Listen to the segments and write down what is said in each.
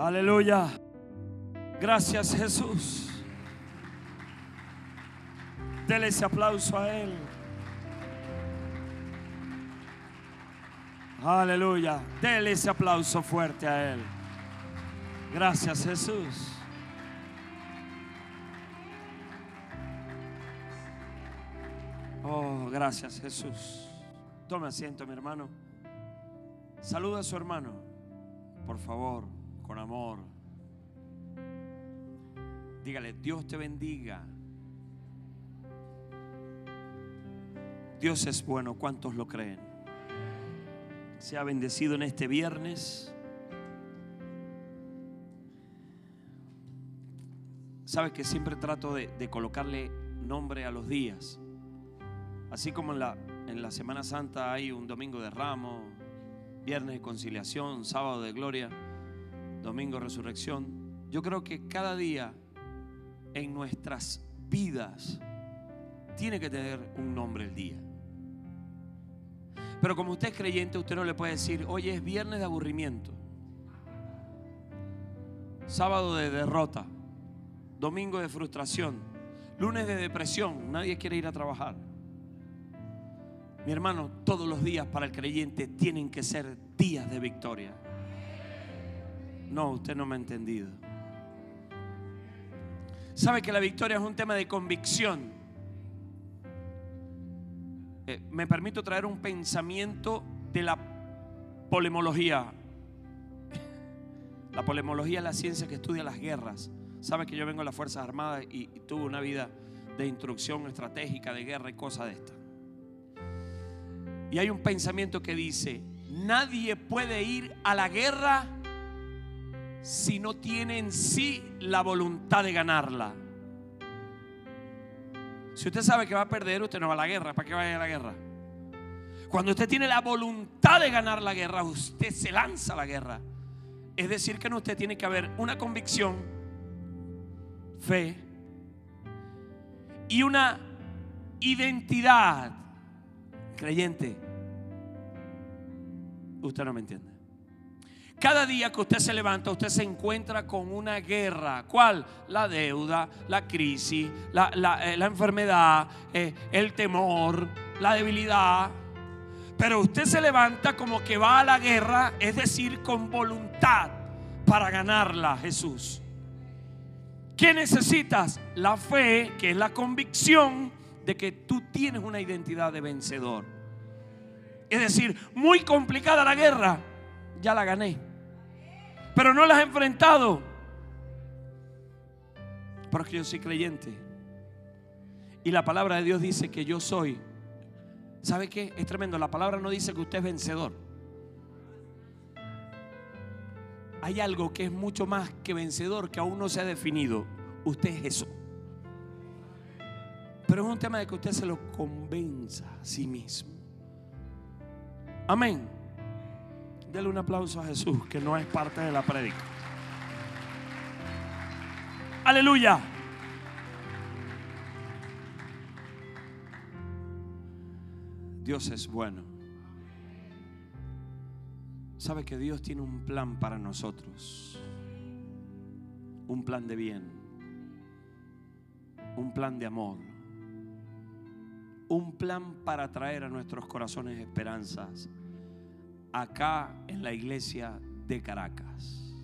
Aleluya. Gracias Jesús. Dele ese aplauso a Él. Aleluya. Dele ese aplauso fuerte a Él. Gracias Jesús. Oh, gracias Jesús. Tome asiento, mi hermano. Saluda a su hermano, por favor, con amor. Dígale, Dios te bendiga. Dios es bueno, ¿cuántos lo creen? Sea bendecido en este viernes. Sabes que siempre trato de, colocarle nombre a los días. Así como en la, en la Semana Santa hay un domingo de ramo, viernes de conciliación, sábado de gloria, domingo resurrección. Yo creo que cada día en nuestras vidas tiene que tener un nombre el día. Pero como usted es creyente, usted no le puede decir, hoy es viernes de aburrimiento, sábado de derrota, domingo de frustración, lunes de depresión, nadie quiere ir a trabajar. Mi hermano, todos los días para el creyente tienen que ser días de victoria. No, usted no me ha entendido. Sabe que la victoria es un tema de convicción. Eh, me permito traer un pensamiento de la polemología. La polemología es la ciencia que estudia las guerras. Sabe que yo vengo de las Fuerzas Armadas y, y tuve una vida de instrucción estratégica de guerra y cosas de estas. Y hay un pensamiento que dice, nadie puede ir a la guerra si no tiene en sí la voluntad de ganarla. Si usted sabe que va a perder, usted no va a la guerra. ¿Para qué va a ir la guerra? Cuando usted tiene la voluntad de ganar la guerra, usted se lanza a la guerra. Es decir, que en usted tiene que haber una convicción, fe y una identidad creyente. Usted no me entiende. Cada día que usted se levanta, usted se encuentra con una guerra. ¿Cuál? La deuda, la crisis, la, la, eh, enfermedad, eh, el temor, la debilidad. Pero usted se levanta como que va a la guerra, es decir, con voluntad para ganarla, Jesús. ¿Qué necesitas? La fe, que es la convicción de que tú tienes una identidad de vencedor. Es decir, muy complicada la guerra, ya la gané pero no las he enfrentado. Porque yo soy creyente. Y la palabra de Dios dice que yo soy. ¿Sabe qué? Es tremendo. La palabra no dice que usted es vencedor. Hay algo que es mucho más que vencedor, que aún no se ha definido. Usted es eso. Pero es un tema de que usted se lo convenza a sí mismo. Amén. Dele un aplauso a Jesús, que no es parte de la prédica. Aleluya. Dios es bueno. Sabe que Dios tiene un plan para nosotros. Un plan de bien. Un plan de amor. Un plan para traer a nuestros corazones esperanzas acá en la iglesia de Caracas.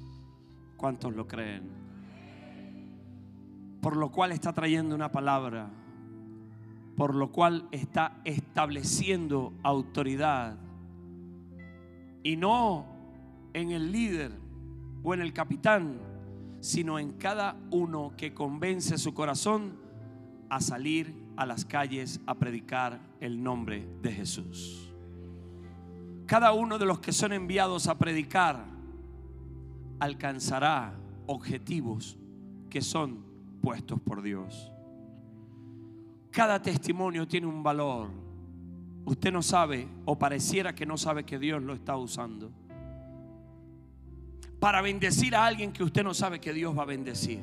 ¿Cuántos lo creen? Por lo cual está trayendo una palabra, por lo cual está estableciendo autoridad. Y no en el líder o en el capitán, sino en cada uno que convence su corazón a salir a las calles a predicar el nombre de Jesús cada uno de los que son enviados a predicar alcanzará objetivos que son puestos por Dios. Cada testimonio tiene un valor. Usted no sabe o pareciera que no sabe que Dios lo está usando. Para bendecir a alguien que usted no sabe que Dios va a bendecir.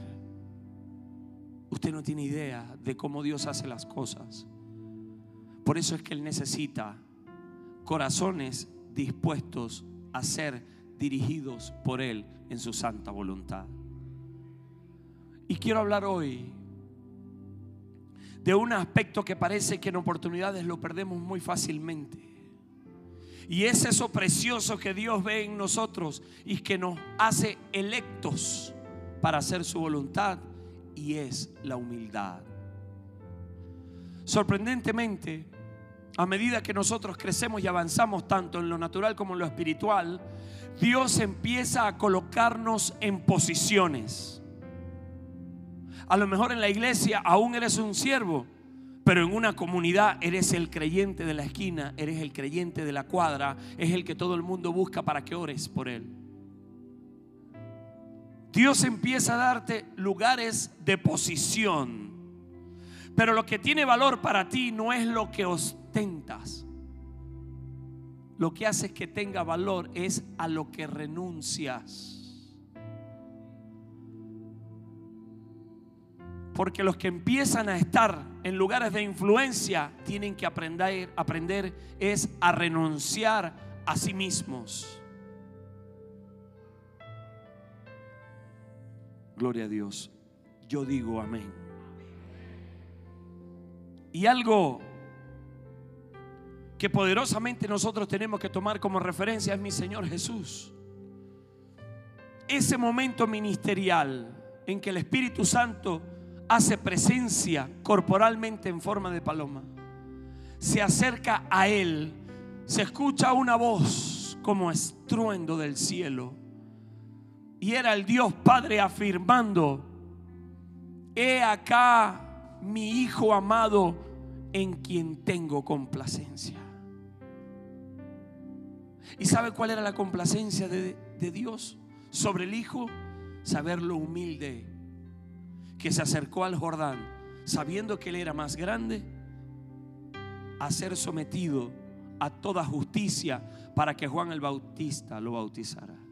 Usted no tiene idea de cómo Dios hace las cosas. Por eso es que Él necesita corazones dispuestos a ser dirigidos por Él en su santa voluntad. Y quiero hablar hoy de un aspecto que parece que en oportunidades lo perdemos muy fácilmente. Y es eso precioso que Dios ve en nosotros y que nos hace electos para hacer su voluntad y es la humildad. Sorprendentemente, a medida que nosotros crecemos y avanzamos tanto en lo natural como en lo espiritual, Dios empieza a colocarnos en posiciones. A lo mejor en la iglesia aún eres un siervo, pero en una comunidad eres el creyente de la esquina, eres el creyente de la cuadra, es el que todo el mundo busca para que ores por él. Dios empieza a darte lugares de posición. Pero lo que tiene valor para ti no es lo que Lo que hace que tenga valor es a lo que renuncias. Porque los que empiezan a estar en lugares de influencia tienen que aprender, aprender es a renunciar a sí mismos. Gloria a Dios. Yo digo amén. Y algo que poderosamente nosotros tenemos que tomar como referencia es mi Señor Jesús. Ese momento ministerial en que el Espíritu Santo hace presencia corporalmente en forma de paloma, se acerca a Él, se escucha una voz como estruendo del cielo y era el Dios Padre afirmando, he acá mi Hijo amado en quien tengo complacencia. ¿Y sabe cuál era la complacencia de, Dios sobre el Hijo? Saber lo humilde que se acercó al Jordán, sabiendo que él era más grande, a ser sometido a toda justicia para que Juan el Bautista lo bautizara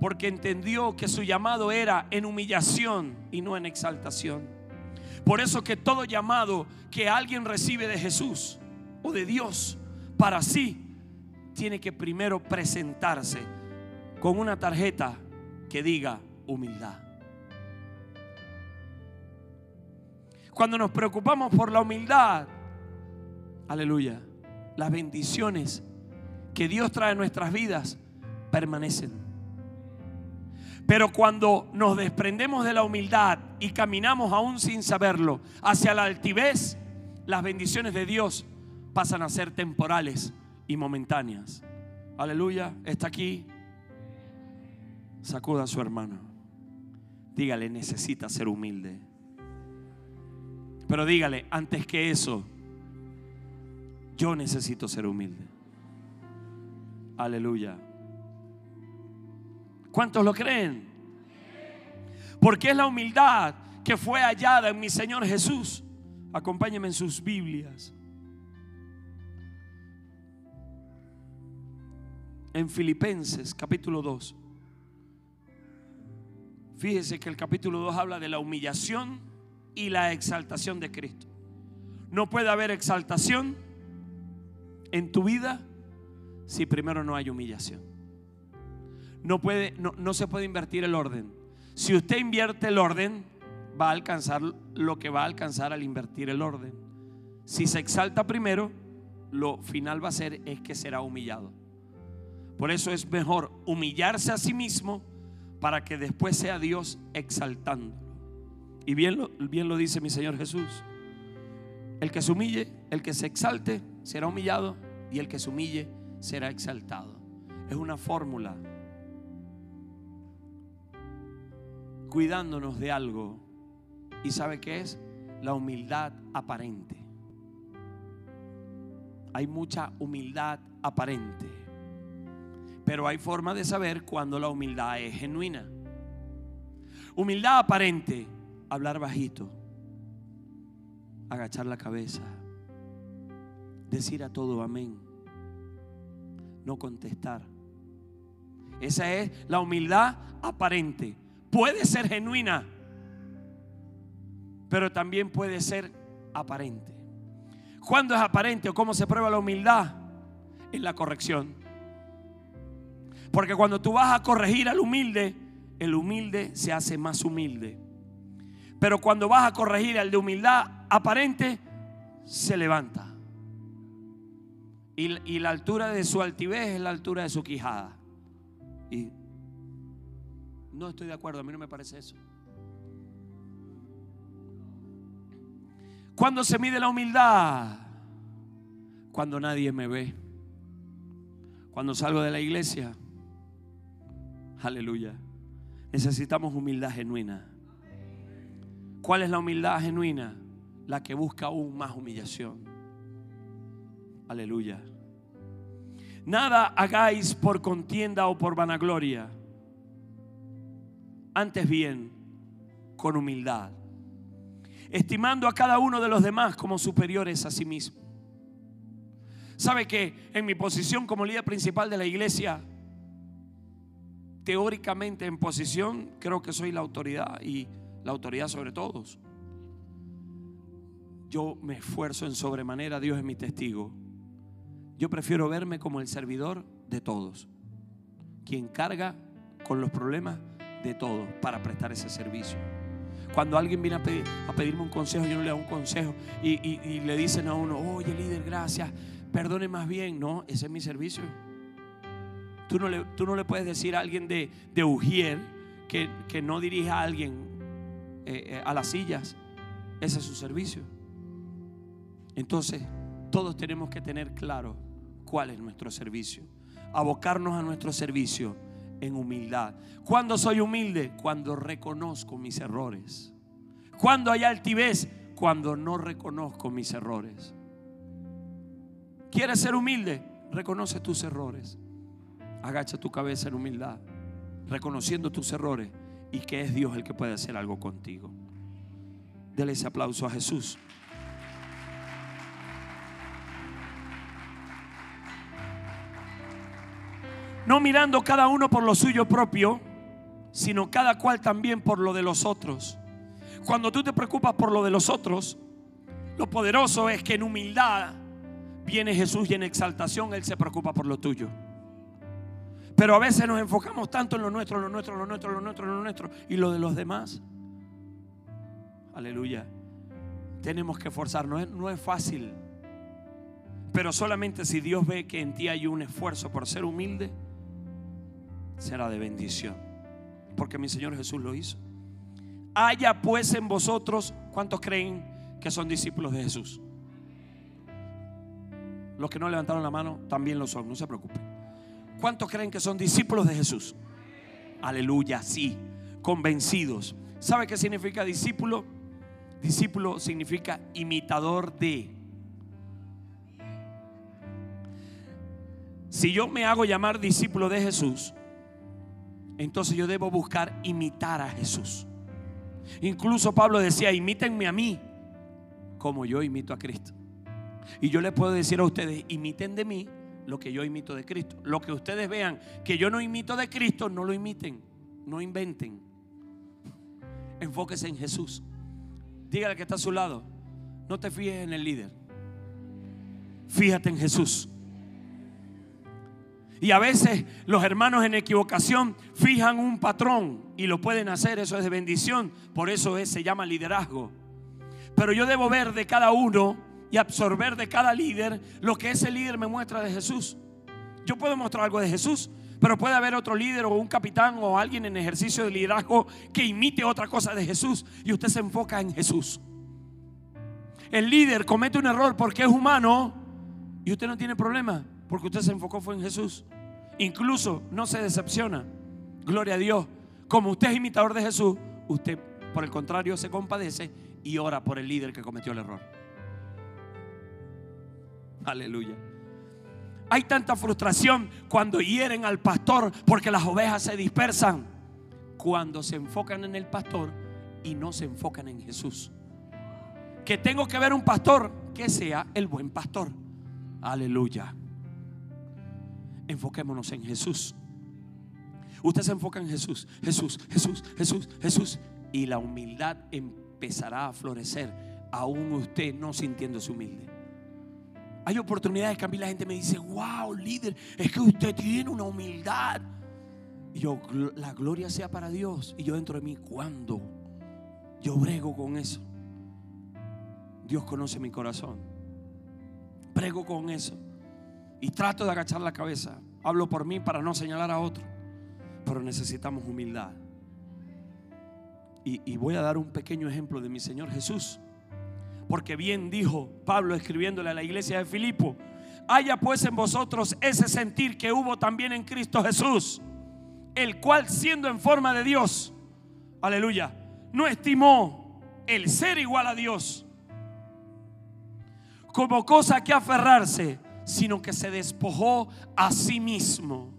porque entendió que su llamado era en humillación y no en exaltación. Por eso que todo llamado que alguien recibe de Jesús o de Dios para sí, tiene que primero presentarse con una tarjeta que diga humildad. Cuando nos preocupamos por la humildad, aleluya, las bendiciones que Dios trae en nuestras vidas permanecen. Pero cuando nos desprendemos de la humildad y caminamos aún sin saberlo hacia la altivez, las bendiciones de Dios pasan a ser temporales y momentáneas. Aleluya, está aquí. Sacuda a su hermano. Dígale, necesita ser humilde. Pero dígale, antes que eso, yo necesito ser humilde. Aleluya. ¿Cuántos lo creen? Porque es la humildad que fue hallada en mi Señor Jesús. Acompáñenme en sus Biblias. En Filipenses capítulo 2. Fíjese que el capítulo 2 habla de la humillación y la exaltación de Cristo. No puede haber exaltación en tu vida si primero no hay humillación no, puede, no, se puede invertir el orden. Si usted invierte el orden, va a alcanzar lo que va a alcanzar al invertir el orden. Si se exalta primero, lo final va a ser es que será humillado. Por eso es mejor humillarse a sí mismo para que después sea Dios exaltando. Y bien lo, bien lo dice mi Señor Jesús. El que se humille, el que se exalte, será humillado y el que se humille será exaltado. Es una fórmula cuidándonos de algo. ¿Y sabe qué es? La humildad aparente. Hay mucha humildad aparente. Pero hay forma de saber cuando la humildad es genuina. Humildad aparente, hablar bajito, agachar la cabeza, decir a todo amén, no contestar. Esa es la humildad aparente puede ser genuina, pero también puede ser aparente. ¿Cuándo es aparente o cómo se prueba la humildad? En la corrección. Porque cuando tú vas a corregir al humilde, el humilde se hace más humilde. Pero cuando vas a corregir al de humildad aparente, se levanta. Y, la altura de su altivez es la altura de su quijada. Y no estoy de acuerdo, a mí no me parece eso. Cuando se mide la humildad, cuando nadie me ve, cuando salgo de la iglesia, aleluya, necesitamos humildad genuina. ¿Cuál es la humildad genuina? La que busca aún más humillación. Aleluya. Nada hagáis por contienda o por vanagloria. Antes bien, con humildad. Estimando a cada uno de los demás como superiores a sí mismo. ¿Sabe que en mi posición como líder principal de la iglesia, teóricamente en posición, creo que soy la autoridad y la autoridad sobre todos. Yo me esfuerzo en sobremanera, Dios es mi testigo. Yo prefiero verme como el servidor de todos, quien carga con los problemas de todos para prestar ese servicio. Cuando alguien viene a, pedirme un consejo, yo no le doy un consejo y, le dicen a uno, oye líder, gracias, perdone más bien. No, ese es mi servicio. Tú no le, puedes decir a alguien de, Ujier que, no dirija a alguien eh, eh, a las sillas. Ese es su servicio. Entonces, todos tenemos que tener claro cuál es nuestro servicio. Abocarnos a nuestro servicio en humildad. ¿Cuándo soy humilde? Cuando reconozco mis errores. Cuando hay altivez? Cuando no reconozco mis errores. ¿Quieres ser humilde? Reconoce tus errores. Agacha tu cabeza en humildad, reconociendo tus errores y que es Dios el que puede hacer algo contigo. Dele ese aplauso a Jesús. No mirando cada uno por lo suyo propio, sino cada cual también por lo de los otros. Cuando tú te preocupas por lo de los otros, lo poderoso es que en humildad viene Jesús y en exaltación Él se preocupa por lo tuyo. Pero a veces nos enfocamos tanto en lo nuestro, lo nuestro, lo nuestro, lo nuestro, lo nuestro y lo de los demás. Aleluya. Tenemos que esforzarnos. No es fácil. Pero solamente si Dios ve que en ti hay un esfuerzo por ser humilde, será de bendición. Porque mi Señor Jesús lo hizo. Haya pues en vosotros, ¿cuántos creen que son discípulos de Jesús? Los que no levantaron la mano también lo son, no se preocupen. ¿Cuántos creen que son discípulos de Jesús? Aleluya, sí, convencidos. ¿Sabe qué significa discípulo? Discípulo significa imitador de. Si yo me hago llamar discípulo de Jesús, entonces yo debo buscar imitar a Jesús. Incluso Pablo decía, imítenme a mí como yo imito a Cristo. Y yo le puedo decir a ustedes, imiten de mí lo que yo imito de Cristo. Lo que ustedes vean que yo no imito de Cristo, no lo imiten, no inventen. Enfóquese en Jesús. Dígale que está a su lado. No te fijes en el líder. Fíjate en Jesús. Y a veces los hermanos en equivocación fijan un patrón y lo pueden hacer, eso es de bendición, por eso se llama liderazgo. Pero yo debo ver de cada uno y absorber de cada líder lo que ese líder me muestra de Jesús. Yo puedo mostrar algo de Jesús, pero puede haber otro líder o un capitán o alguien en ejercicio de liderazgo que imite otra cosa de Jesús y usted se enfoca en Jesús. El líder comete un error porque es humano y usted no tiene problema porque usted se enfocó fue en Jesús. Incluso no se decepciona. Gloria a Dios. Como usted es imitador de Jesús, usted por el contrario se compadece y ora por el líder que cometió el error. Aleluya. Hay tanta frustración cuando hieren al pastor porque las ovejas se dispersan. Cuando se enfocan en el pastor y no se enfocan en Jesús. Que tengo que ver un pastor que sea el buen pastor. Aleluya. Enfoquémonos en Jesús. Usted se enfoca en Jesús, Jesús, Jesús, Jesús, Jesús. Y la humildad empezará a florecer, aún usted no sintiéndose humilde. Hay oportunidades que a mí la gente me dice, wow, líder, es que usted tiene una humildad. Y yo, la gloria sea para Dios. Y yo dentro de mí, ¿cuándo? Yo brego con eso. Dios conoce mi corazón. Brego con eso. Y trato de agachar la cabeza. Hablo por mí para no señalar a otro. Pero necesitamos humildad. Y, y voy a dar un pequeño ejemplo de mi Señor Jesús. Porque bien dijo Pablo escribiéndole a la iglesia de Filipo, haya pues en vosotros ese sentir que hubo también en Cristo Jesús, el cual siendo en forma de Dios, aleluya, no estimó el ser igual a Dios como cosa que aferrarse, sino que se despojó a sí mismo.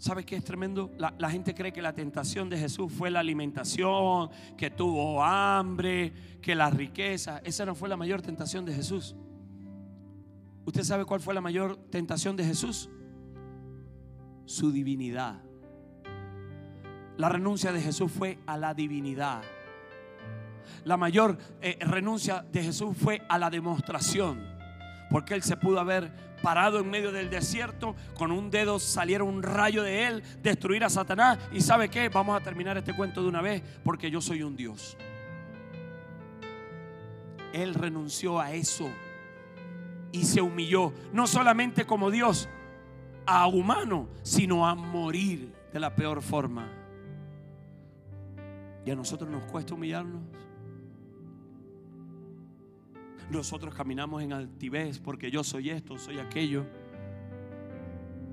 ¿Sabe qué es tremendo? La, la, gente cree que la tentación de Jesús fue la alimentación, que tuvo hambre, que la riqueza. Esa no fue la mayor tentación de Jesús. ¿Usted sabe cuál fue la mayor tentación de Jesús? Su divinidad. La renuncia de Jesús fue a la divinidad. La mayor eh, renuncia de Jesús fue a la demostración. Porque él se pudo haber parado en medio del desierto, con un dedo saliera un rayo de él, destruir a Satanás. Y sabe qué, vamos a terminar este cuento de una vez, porque yo soy un Dios. Él renunció a eso y se humilló, no solamente como Dios, a humano, sino a morir de la peor forma. Y a nosotros nos cuesta humillarnos. Nosotros caminamos en altivez porque yo soy esto, soy aquello,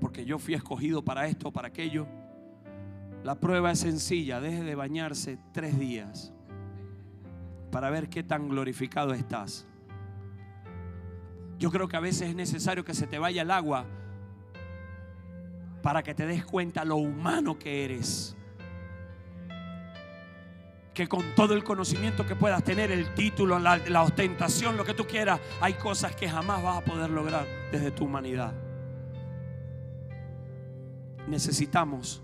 porque yo fui escogido para esto, para aquello. La prueba es sencilla, deje de bañarse tres días para ver qué tan glorificado estás. Yo creo que a veces es necesario que se te vaya el agua para que te des cuenta lo humano que eres. Que con todo el conocimiento que puedas tener, el título, la, la, ostentación, lo que tú quieras, hay cosas que jamás vas a poder lograr desde tu humanidad. Necesitamos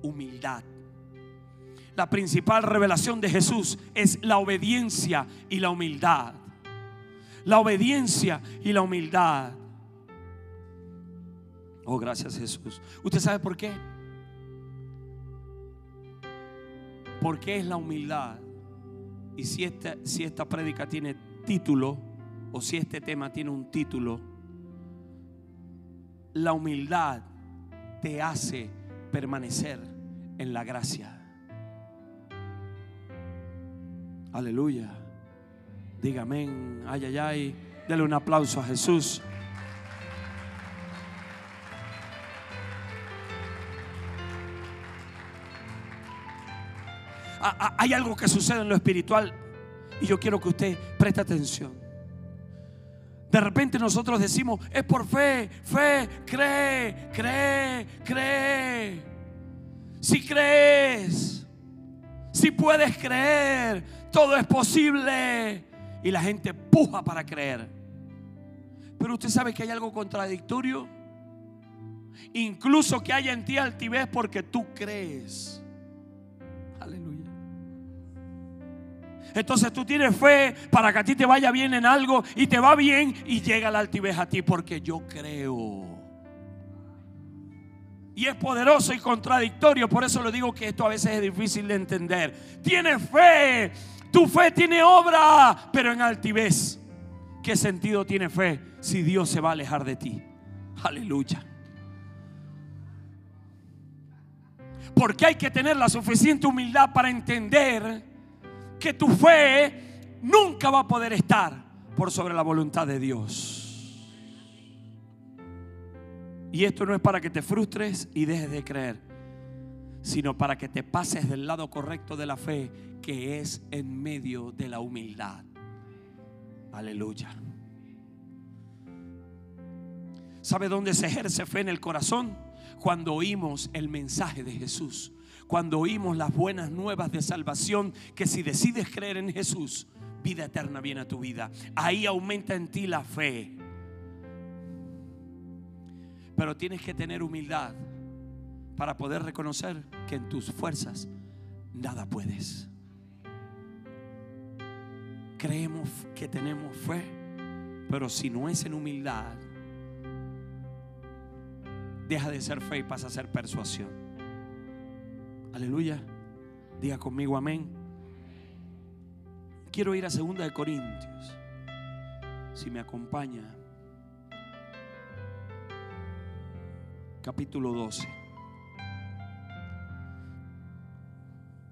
humildad. La principal revelación de Jesús es la obediencia y la humildad la obediencia y la humildad. Oh, gracias Jesús. ¿Usted sabe por qué? Porque es la humildad. Y si esta, si esta prédica tiene título, o si este tema tiene un título, la humildad te hace permanecer en la gracia. Aleluya. Dígame, ay, ay, ay. Dele un aplauso a Jesús. Hay algo que sucede en lo espiritual y yo quiero que usted preste atención. De repente nosotros decimos, es por fe, fe, cree, cree, cree. Si crees, si puedes creer, todo es posible y la gente puja para creer. Pero usted sabe que hay algo contradictorio. Incluso que haya en ti altivez porque tú crees. Entonces tú tienes fe para que a ti te vaya bien en algo y te va bien y llega la altivez a ti porque yo creo. Y es poderoso y contradictorio, por eso lo digo que esto a veces es difícil de entender. Tienes fe, tu fe tiene obra, pero en altivez. ¿Qué sentido tiene fe si Dios se va a alejar de ti? Aleluya. Porque hay que tener la suficiente humildad para entender que tu fe nunca va a poder estar por sobre la voluntad de Dios. Y esto no es para que te frustres y dejes de creer, sino para que te pases del lado correcto de la fe que es en medio de la humildad. Aleluya. ¿Sabe dónde se ejerce fe en el corazón? Cuando oímos el mensaje de Jesús. Cuando oímos las buenas nuevas de salvación, que si decides creer en Jesús, vida eterna viene a tu vida. Ahí aumenta en ti la fe. Pero tienes que tener humildad para poder reconocer que en tus fuerzas nada puedes. Creemos que tenemos fe, pero si no es en humildad, deja de ser fe y pasa a ser persuasión. Aleluya. Diga conmigo amén. Quiero ir a 2 de Corintios. Si me acompaña. Capítulo 12.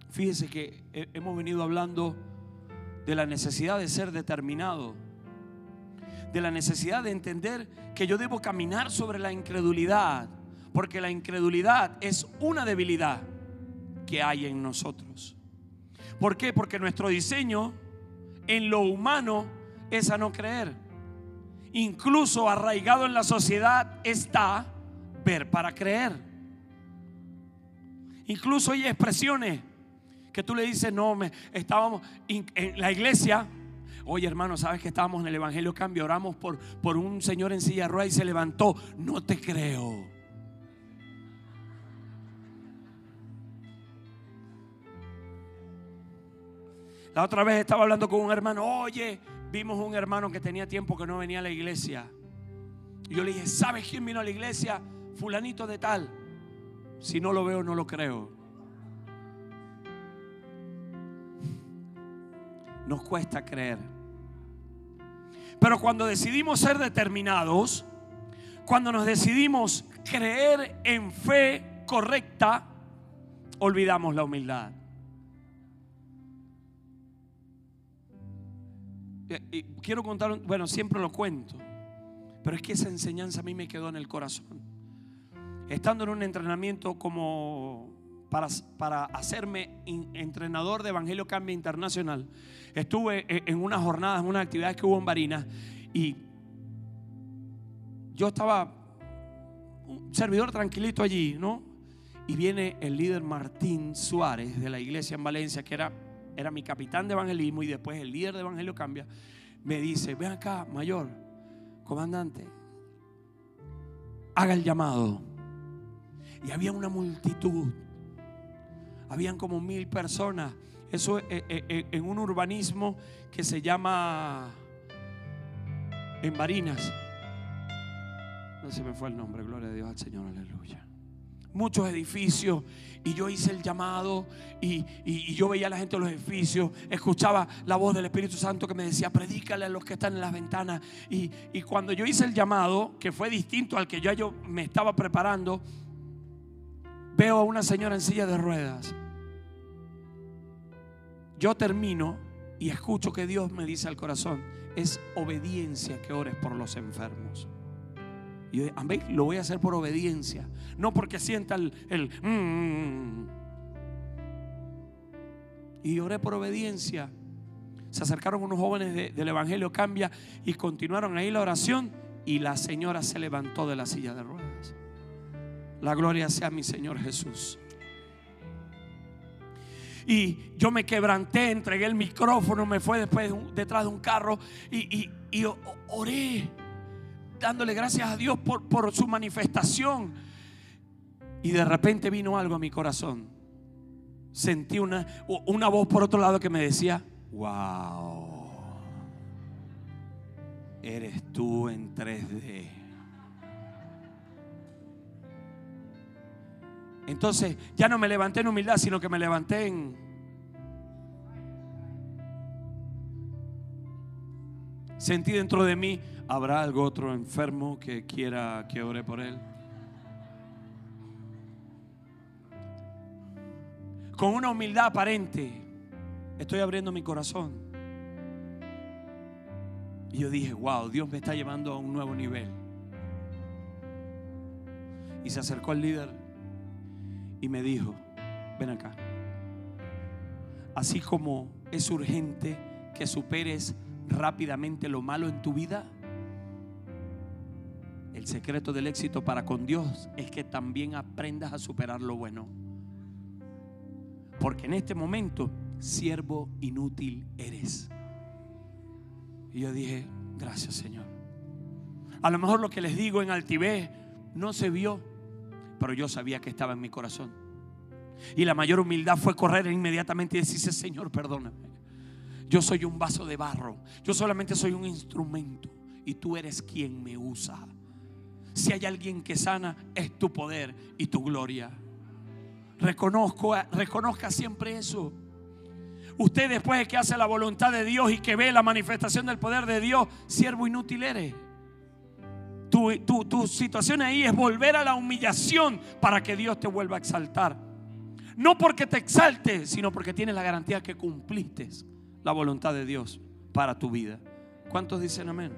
Fíjese que hemos venido hablando de la necesidad de ser determinado, de la necesidad de entender que yo debo caminar sobre la incredulidad, porque la incredulidad es una debilidad que hay en nosotros. ¿Por qué? Porque nuestro diseño en lo humano es a no creer. Incluso arraigado en la sociedad está ver para creer. Incluso hay expresiones que tú le dices, no, me, estábamos en la iglesia. Oye, hermano, sabes que estábamos en el Evangelio Cambio, oramos por, por un señor en silla de y se levantó. No te creo. La otra vez estaba hablando con un hermano, oye, vimos un hermano que tenía tiempo que no venía a la iglesia. Y yo le dije, ¿sabes quién vino a la iglesia? Fulanito de tal. Si no lo veo, no lo creo. Nos cuesta creer. Pero cuando decidimos ser determinados, cuando nos decidimos creer en fe correcta, olvidamos la humildad. Y quiero contar, bueno, siempre lo cuento, pero es que esa enseñanza a mí me quedó en el corazón. Estando en un entrenamiento como para, para hacerme entrenador de Evangelio Cambia Internacional, estuve e, en unas jornadas, en unas actividades que hubo en Barinas y yo estaba un servidor tranquilito allí, ¿no? Y viene el líder Martín Suárez de la iglesia en Valencia, que era era mi capitán de evangelismo y después el líder de Evangelio Cambia, me dice, ven acá, mayor, comandante, haga el llamado. Y había una multitud, habían como mil personas. Eso eh, eh, eh, en un urbanismo que se llama en Barinas. No se me fue el nombre, gloria a Dios al Señor, aleluya muchos edificios y yo hice el llamado y, yo veía a la gente en los edificios, escuchaba la voz del Espíritu Santo que me decía, predícale a los que están en las ventanas. Y, cuando yo hice el llamado, que fue distinto al que yo, yo me estaba preparando, veo a una señora en silla de ruedas. Yo termino y escucho que Dios me dice al corazón, es obediencia que ores por los enfermos. Y yo, amén, lo voy a hacer por obediencia, no porque sienta el... Mm, mm, mm". Y oré por obediencia. Se acercaron unos jóvenes del Evangelio Cambia y continuaron ahí la oración y la señora se levantó de la silla de ruedas. La gloria sea a mi Señor Jesús. Y yo me quebranté, entregué el micrófono, me fue después detrás de un carro y, y oré dándole gracias a Dios por, por su manifestación. Y de repente vino algo a mi corazón. Sentí una, una voz por otro lado que me decía, wow, eres tú en 3D. Entonces ya no me levanté en humildad, sino que me levanté en... Sentí dentro de mí, ¿Habrá algo otro enfermo que quiera que ore por él? Con una humildad aparente, estoy abriendo mi corazón. Y yo dije, wow, Dios me está llevando a un nuevo nivel. Y se acercó al líder y me dijo, ven acá. Así como es urgente que superes rápidamente lo malo en tu vida, el secreto del éxito para con Dios es que también aprendas a superar lo bueno. Porque en este momento, siervo inútil eres. Y yo dije, gracias Señor. A lo mejor lo que les digo en altivez no se vio, pero yo sabía que estaba en mi corazón. Y la mayor humildad fue correr inmediatamente y decirse, Señor, perdóname. Yo soy un vaso de barro. Yo solamente soy un instrumento. Y tú eres quien me usa. Si hay alguien que sana, es tu poder y tu gloria. Reconozco, reconozca siempre eso. Usted después de que hace la voluntad de Dios y que ve la manifestación del poder de Dios, siervo inútil eres. Tu, tu, situación ahí es volver a la humillación para que Dios te vuelva a exaltar. No porque te exalte, sino porque tienes la garantía que cumpliste la voluntad de Dios para tu vida. ¿Cuántos dicen amén?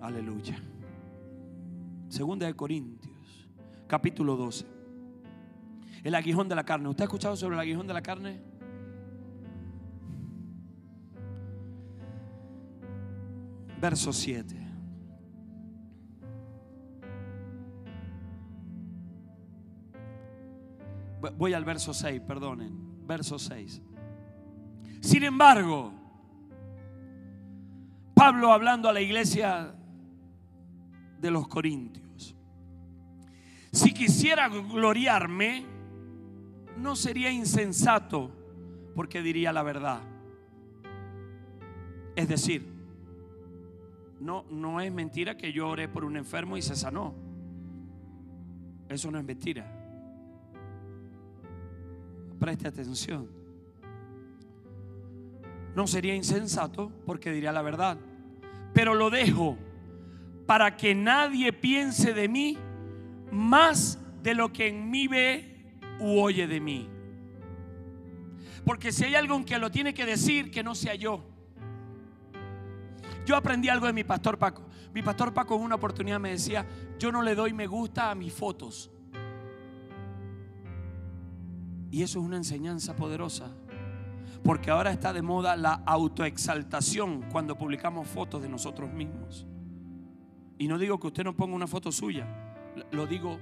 Aleluya. Segunda de Corintios, capítulo 12. El aguijón de la carne. ¿Usted ha escuchado sobre el aguijón de la carne? Verso 7. Voy al verso 6, perdonen. Verso 6. Sin embargo, Pablo hablando a la iglesia de los Corintios. Si quisiera gloriarme, no sería insensato porque diría la verdad. Es decir, no, no es mentira que yo oré por un enfermo y se sanó. Eso no es mentira. Preste atención. No sería insensato porque diría la verdad. Pero lo dejo para que nadie piense de mí más de lo que en mí ve u oye de mí. Porque si hay algo que lo tiene que decir, que no sea yo. Yo aprendí algo de mi pastor Paco. Mi pastor Paco en una oportunidad me decía, yo no le doy me gusta a mis fotos. Y eso es una enseñanza poderosa. Porque ahora está de moda la autoexaltación cuando publicamos fotos de nosotros mismos. Y no digo que usted no ponga una foto suya, lo digo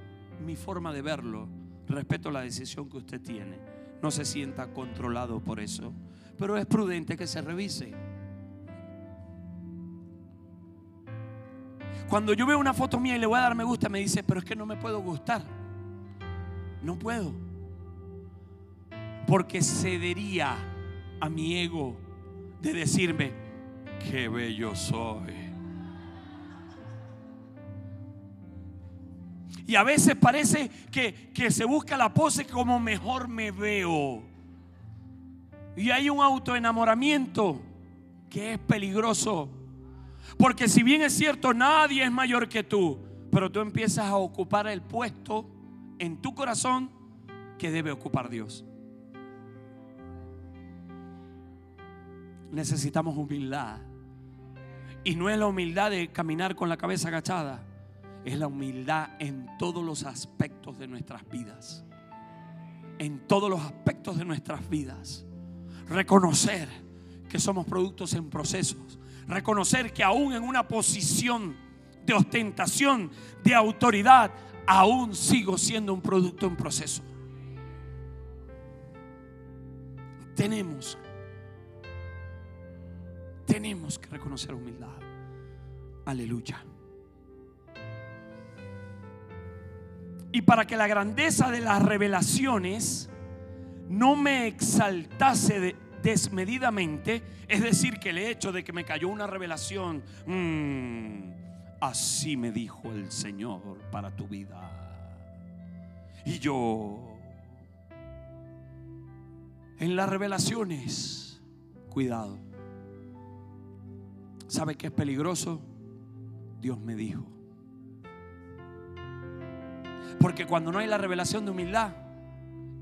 mi forma de verlo. Respeto la decisión que usted tiene. No se sienta controlado por eso. Pero es prudente que se revise. Cuando yo veo una foto mía y le voy a dar me gusta, me dice, pero es que no me puedo gustar. No puedo. Porque cedería a mi ego de decirme, qué bello soy. Y a veces parece que, que se busca la pose como mejor me veo. Y hay un autoenamoramiento que es peligroso. Porque si bien es cierto, nadie es mayor que tú, pero tú empiezas a ocupar el puesto en tu corazón que debe ocupar Dios. Necesitamos humildad. Y no es la humildad de caminar con la cabeza agachada es la humildad en todos los aspectos de nuestras vidas. En todos los aspectos de nuestras vidas. Reconocer que somos productos en procesos. Reconocer que aún en una posición de ostentación, de autoridad, aún sigo siendo un producto en proceso. Tenemos, tenemos que reconocer humildad. Aleluya. Y para que la grandeza de las revelaciones no me exaltase desmedidamente, es decir, que el hecho de que me cayó una revelación, mm, así me dijo el Señor para tu vida. Y yo, en las revelaciones, cuidado. ¿Sabe qué es peligroso? Dios me dijo. Porque cuando no hay la revelación de humildad,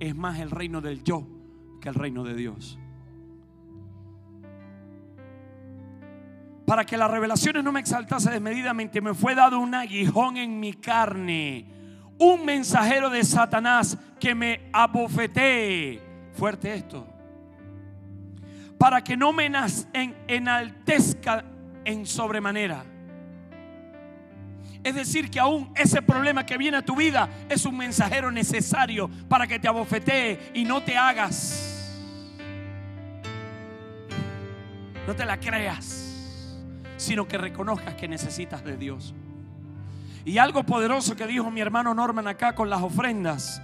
es más el reino del yo que el reino de Dios. Para que las revelaciones no me exaltase desmedidamente, me fue dado un aguijón en mi carne, un mensajero de Satanás que me abofetee. Fuerte esto. Para que no me enaltezca en sobremanera es decir, que aún ese problema que viene a tu vida es un mensajero necesario para que te abofetee y no te hagas. No te la creas, sino que reconozcas que necesitas de Dios. Y algo poderoso que dijo mi hermano Norman acá con las ofrendas,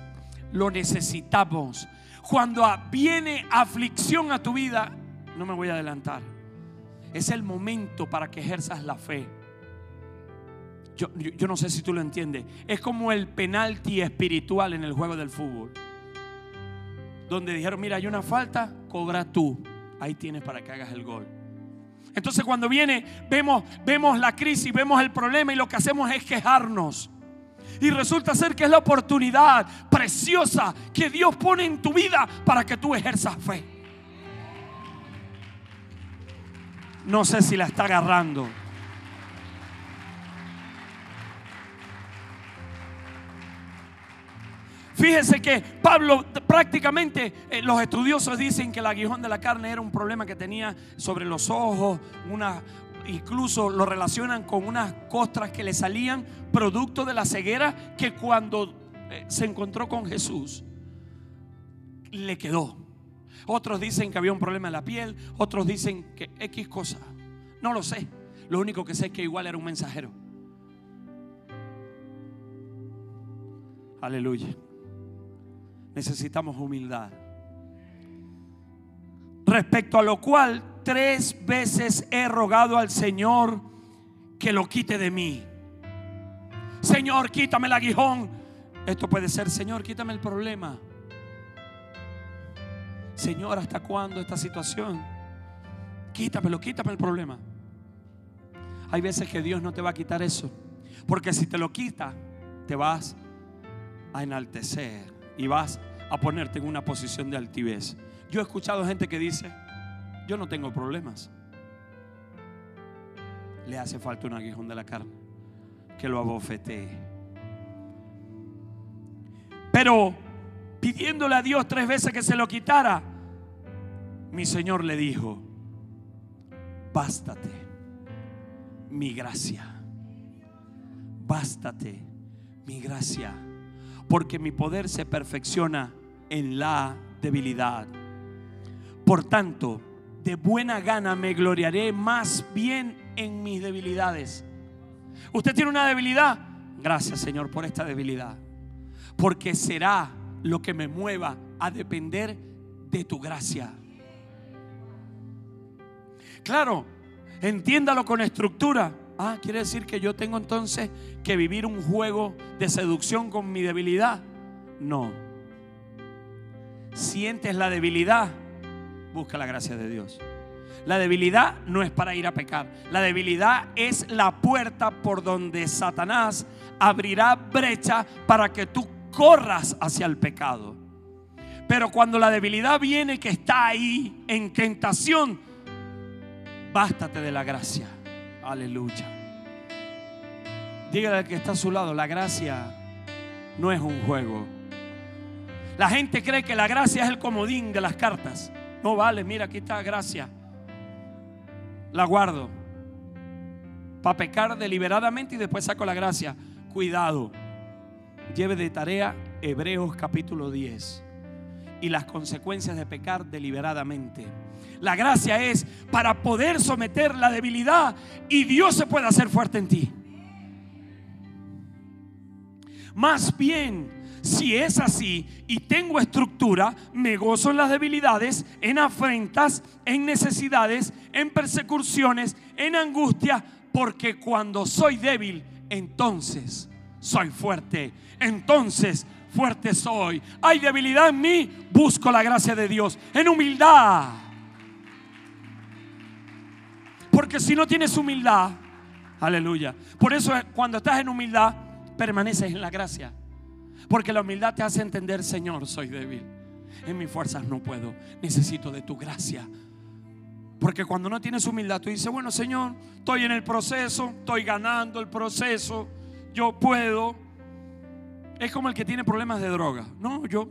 lo necesitamos. Cuando viene aflicción a tu vida, no me voy a adelantar, es el momento para que ejerzas la fe Yo, no sé si tú lo entiendes. Es como el penalti espiritual en el juego del fútbol. Donde dijeron, mira, hay una falta, cobra tú. Ahí tienes para que hagas el gol. Entonces cuando viene, vemos, vemos la crisis, vemos el problema y lo que hacemos es quejarnos. Y resulta ser que es la oportunidad preciosa que Dios pone en tu vida para que tú ejerzas fe. No sé si la está agarrando. Fíjese que Pablo prácticamente eh, los estudiosos dicen que el aguijón de la carne era un problema que tenía sobre los ojos, una, incluso lo relacionan con unas costras que le salían producto de la ceguera que cuando eh, se encontró con Jesús le quedó. Otros dicen que había un problema en la piel, otros dicen que X cosa. No lo sé. Lo único que sé es que igual era un mensajero. Aleluya. Necesitamos humildad. Respecto a lo cual tres veces he rogado al Señor que lo quite de mí. Señor, quítame el aguijón. Esto puede ser, Señor, quítame el problema. Señor, ¿hasta cuándo esta situación? Quítamelo, quítame el problema. Hay veces que Dios no te va a quitar eso. Porque si te lo quita, te vas a enaltecer y vas a ponerte en una posición de altivez. Yo he escuchado gente que dice, yo no tengo problemas. Le hace falta un aguijón de la carne que lo abofetee. Pero pidiéndole a Dios tres veces que se lo quitara, mi Señor le dijo, bástate mi gracia. Bástate mi gracia. Porque mi poder se perfecciona en la debilidad. Por tanto, de buena gana me gloriaré más bien en mis debilidades. ¿Usted tiene una debilidad? Gracias Señor por esta debilidad. Porque será lo que me mueva a depender de tu gracia. Claro, entiéndalo con estructura. Ah, quiere decir que yo tengo entonces que vivir un juego de seducción con mi debilidad. No. Sientes la debilidad, busca la gracia de Dios. La debilidad no es para ir a pecar. La debilidad es la puerta por donde Satanás abrirá brecha para que tú corras hacia el pecado. Pero cuando la debilidad viene que está ahí en tentación, bástate de la gracia. Aleluya. Dígale al que está a su lado, la gracia no es un juego. La gente cree que la gracia es el comodín de las cartas. No vale, mira, aquí está gracia. La guardo. Para pecar deliberadamente y después saco la gracia. Cuidado. Lleve de tarea Hebreos capítulo 10 y las consecuencias de pecar deliberadamente. La gracia es para poder someter la debilidad y Dios se puede hacer fuerte en ti. Más bien, si es así y tengo estructura, me gozo en las debilidades, en afrentas, en necesidades, en persecuciones, en angustia, porque cuando soy débil, entonces soy fuerte. Entonces fuerte soy. Hay debilidad en mí, busco la gracia de Dios en humildad. Porque si no tienes humildad, aleluya. Por eso cuando estás en humildad, permaneces en la gracia. Porque la humildad te hace entender, Señor, soy débil. En mis fuerzas no puedo. Necesito de tu gracia. Porque cuando no tienes humildad, tú dices, bueno, Señor, estoy en el proceso, estoy ganando el proceso, yo puedo. Es como el que tiene problemas de droga. No, yo,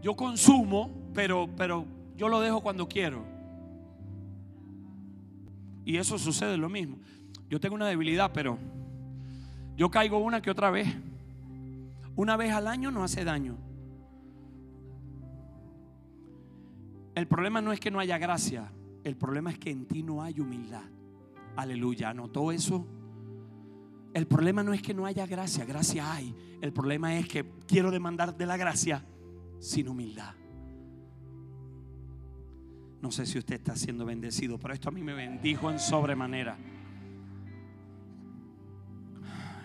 yo consumo, pero, pero yo lo dejo cuando quiero. Y eso sucede lo mismo. Yo tengo una debilidad, pero yo caigo una que otra vez. Una vez al año no hace daño. El problema no es que no haya gracia, el problema es que en ti no hay humildad. Aleluya, ¿anotó eso? El problema no es que no haya gracia, gracia hay. El problema es que quiero demandar de la gracia sin humildad. No sé si usted está siendo bendecido, pero esto a mí me bendijo en sobremanera.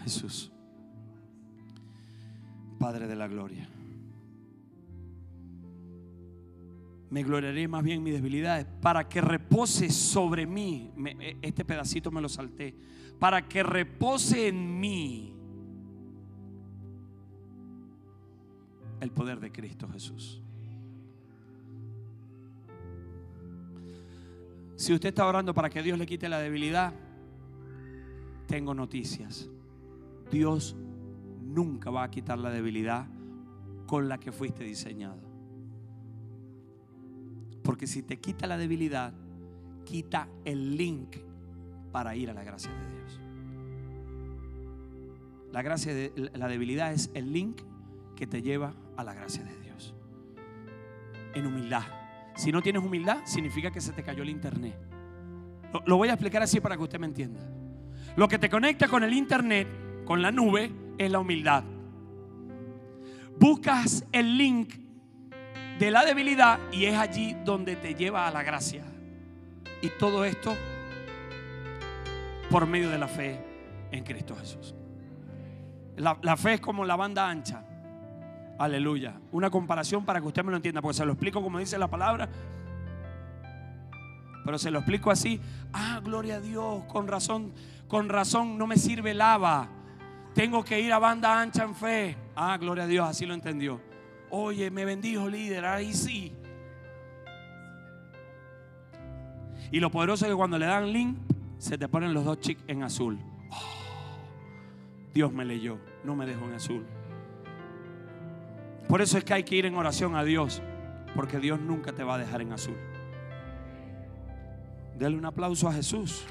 Jesús. Padre de la gloria. Me gloriaré más bien en mis debilidades para que repose sobre mí. Me- este pedacito me lo salté. Para que repose en mí el poder de Cristo Jesús. Si usted está orando para que Dios le quite la debilidad, tengo noticias. Dios nunca va a quitar la debilidad con la que fuiste diseñado. Porque si te quita la debilidad, quita el link para ir a la gracia de Dios. La gracia la debilidad es el link que te lleva a la gracia de Dios. En humildad. Si no tienes humildad, significa que se te cayó el internet. Lo, lo voy a explicar así para que usted me entienda. Lo que te conecta con el internet, con la nube, es la humildad. Buscas el link de la debilidad y es allí donde te lleva a la gracia. Y todo esto por medio de la fe en Cristo Jesús. La, fe es como la banda ancha. Aleluya. Una comparación para que usted me lo entienda, porque se lo explico como dice la palabra. Pero se lo explico así. Ah, gloria a Dios, con razón, con razón no me sirve lava. Tengo que ir a banda ancha en fe. Ah, gloria a Dios, así lo entendió. Oye, me bendijo líder, ahí sí. Y lo poderoso es que cuando le dan link, se te ponen los dos chics en azul. Dios me leyó, no me dejó en azul. Por eso es que hay que ir en oración a Dios, porque Dios nunca te va a dejar en azul. Dele un aplauso a Jesús.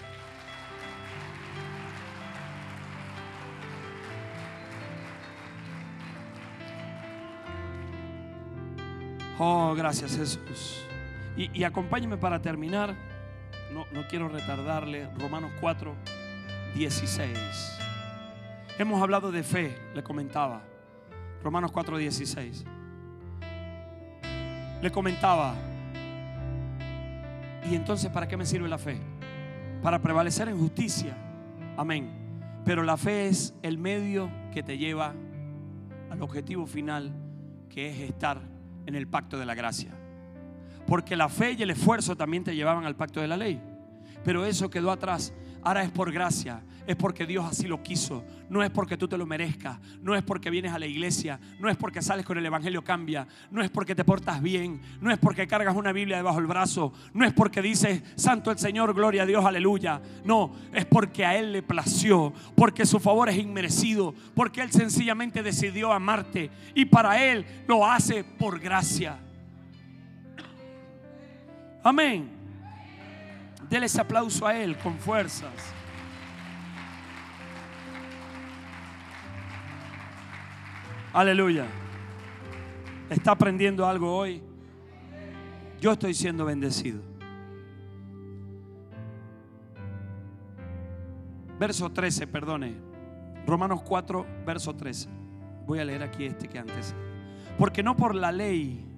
Oh, gracias Jesús. Y, y acompáñeme para terminar. No, quiero retardarle. Romanos 4, 16. Hemos hablado de fe, le comentaba. Romanos 4, 16. Le comentaba. ¿Y entonces para qué me sirve la fe? Para prevalecer en justicia. Amén. Pero la fe es el medio que te lleva al objetivo final, que es estar en el pacto de la gracia. Porque la fe y el esfuerzo también te llevaban al pacto de la ley. Pero eso quedó atrás. Ahora es por gracia, es porque Dios así lo quiso. No es porque tú te lo merezcas, no es porque vienes a la iglesia, no es porque sales con el evangelio cambia, no es porque te portas bien, no es porque cargas una Biblia debajo del brazo, no es porque dices santo el Señor, gloria a Dios, aleluya. No, es porque a él le plació, porque su favor es inmerecido, porque él sencillamente decidió amarte y para él lo hace por gracia. Amén. Dele ese aplauso a Él con fuerzas. Aleluya. ¿Está aprendiendo algo hoy? Yo estoy siendo bendecido. Verso 13, perdone. Romanos 4, verso 13. Voy a leer aquí este que antes. Porque no por la ley,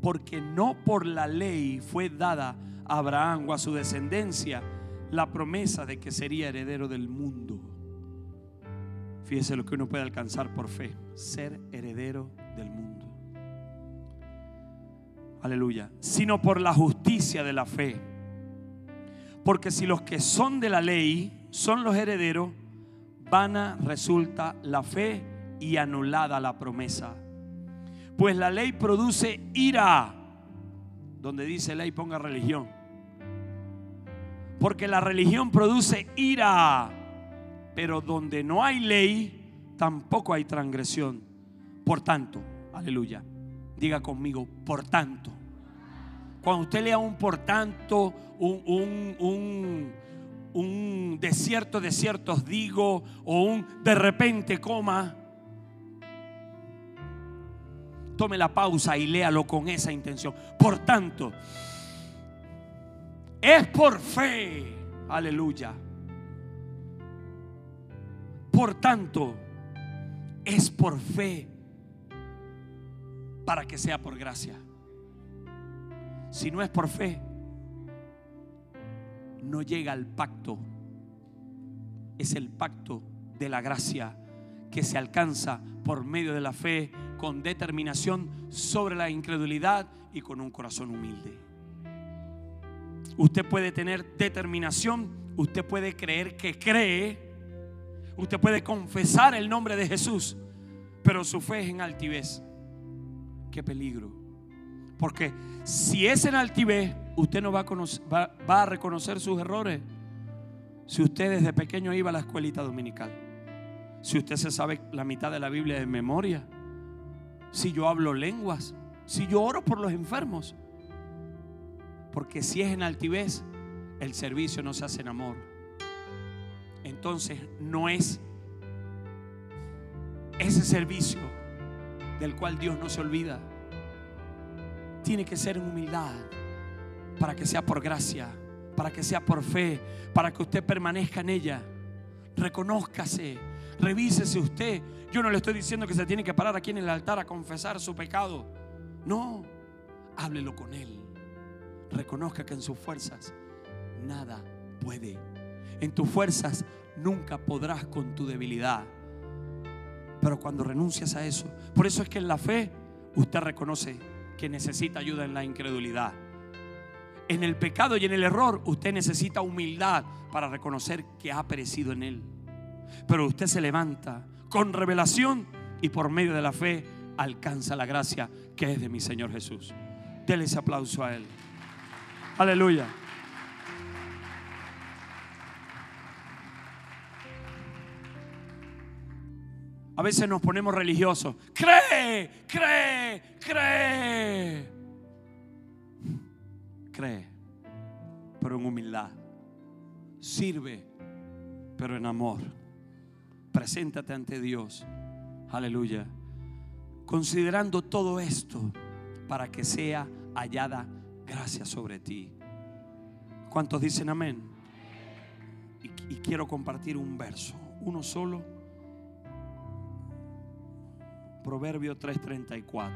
porque no por la ley fue dada a Abraham o a su descendencia la promesa de que sería heredero del mundo. Fíjese lo que uno puede alcanzar por fe, ser heredero del mundo. Aleluya. Sino por la justicia de la fe. Porque si los que son de la ley son los herederos, vana resulta la fe y anulada la promesa. Pues la ley produce ira. Donde dice ley ponga religión. Porque la religión produce ira. Pero donde no hay ley, tampoco hay transgresión. Por tanto, aleluya. Diga conmigo, por tanto. Cuando usted lea un por tanto, un, un, un, un desierto, desiertos digo, o un de repente coma, tome la pausa y léalo con esa intención. Por tanto, es por fe, aleluya. Por tanto, es por fe para que sea por gracia. Si no es por fe, no llega al pacto. Es el pacto de la gracia que se alcanza por medio de la fe, con determinación sobre la incredulidad y con un corazón humilde. Usted puede tener determinación, usted puede creer que cree, usted puede confesar el nombre de Jesús, pero su fe es en altivez. Qué peligro. Porque si es en altivez, usted no va a, reconocer sus errores. Si usted desde pequeño iba a la escuelita dominical, si usted se sabe la mitad de la Biblia de memoria, si yo hablo lenguas, si yo oro por los enfermos. Porque si es en altivez, el servicio no se hace en amor. Entonces no es ese servicio del cual Dios no se olvida. Tiene que ser en humildad para que sea por gracia, para que sea por fe, para que usted permanezca en ella. Reconózcase, revísese usted. Yo no le estoy diciendo que se tiene que parar aquí en el altar a confesar su pecado. No, háblelo con Él. Reconozca que en sus fuerzas nada puede. En tus fuerzas nunca podrás con tu debilidad. Pero cuando renuncias a eso, por eso es que en la fe usted reconoce que necesita ayuda en la incredulidad. En el pecado y en el error usted necesita humildad para reconocer que ha perecido en él. Pero usted se levanta con revelación y por medio de la fe alcanza la gracia que es de mi Señor Jesús. Dele ese aplauso a él. Aleluya. A veces nos ponemos religiosos. Cree, cree, cree. Cree, pero en humildad. Sirve, pero en amor. Preséntate ante Dios. Aleluya. Considerando todo esto para que sea hallada gracia sobre ti. ¿Cuántos dicen amén? Y, y quiero compartir un verso, uno solo Proverbio 3:34.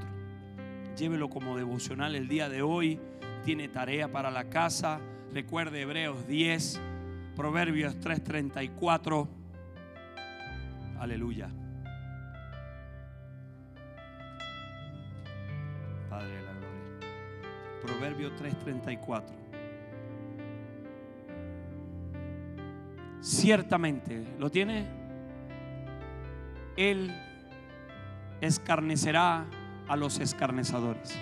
Llévelo como devocional el día de hoy. Tiene tarea para la casa. Recuerde Hebreos 10, Proverbios 3:34. Aleluya. Padre de la gloria. Proverbio 3:34. Ciertamente, ¿lo tiene? Él escarnecerá a los escarnezadores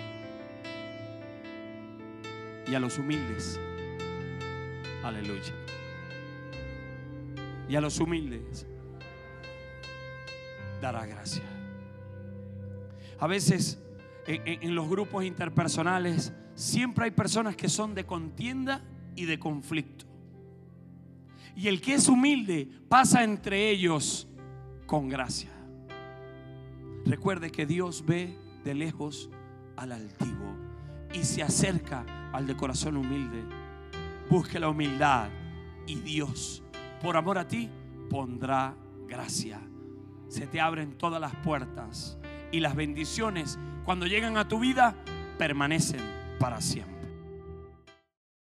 y a los humildes. Aleluya. Y a los humildes dará gracia. A veces en, los grupos interpersonales siempre hay personas que son de contienda y de conflicto. Y el que es humilde pasa entre ellos con gracia. Recuerde que Dios ve de lejos al altivo y se acerca al de corazón humilde. Busque la humildad y Dios, por amor a ti, pondrá gracia. Se te abren todas las puertas y las bendiciones cuando llegan a tu vida permanecen para siempre.